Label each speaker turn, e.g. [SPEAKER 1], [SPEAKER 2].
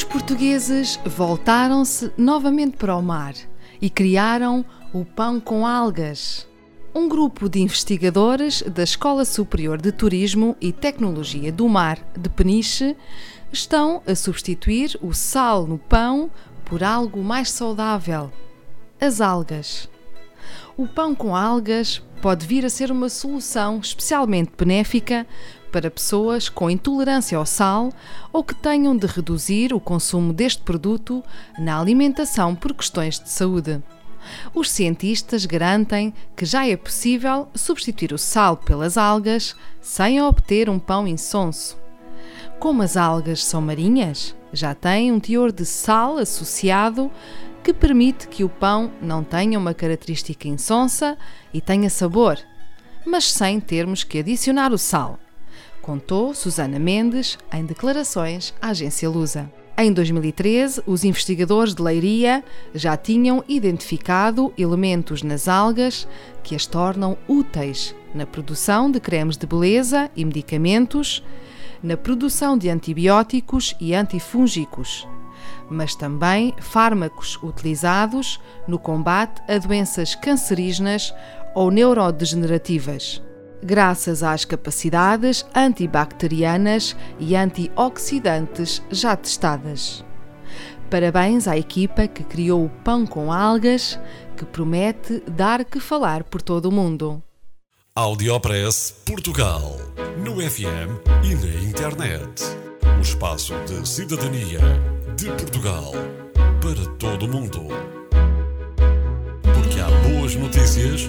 [SPEAKER 1] Os portugueses voltaram-se novamente para o mar e criaram o pão com algas. Um grupo de investigadores da Escola Superior de Turismo e Tecnologia do Mar de Peniche estão a substituir o sal no pão por algo mais saudável: as algas. O pão com algas pode vir a ser uma solução especialmente benéfica para pessoas com intolerância ao sal ou que tenham de reduzir o consumo deste produto na alimentação por questões de saúde. Os cientistas garantem que já é possível substituir o sal pelas algas sem obter um pão insonso. Como as algas são marinhas, já têm um teor de sal associado que permite que o pão não tenha uma característica insonsa e tenha sabor, mas sem termos que adicionar o sal contou Susana Mendes em declarações à agência Lusa. Em 2013, os investigadores de Leiria já tinham identificado elementos nas algas que as tornam úteis na produção de cremes de beleza e medicamentos, na produção de antibióticos e antifúngicos, mas também fármacos utilizados no combate a doenças cancerígenas ou neurodegenerativas graças às capacidades antibacterianas e antioxidantes já testadas. Parabéns à equipa que criou o pão com algas, que promete dar que falar por todo o mundo.
[SPEAKER 2] Audiopress Portugal, no FM e na internet. O espaço de cidadania de Portugal para todo o mundo. Porque há boas notícias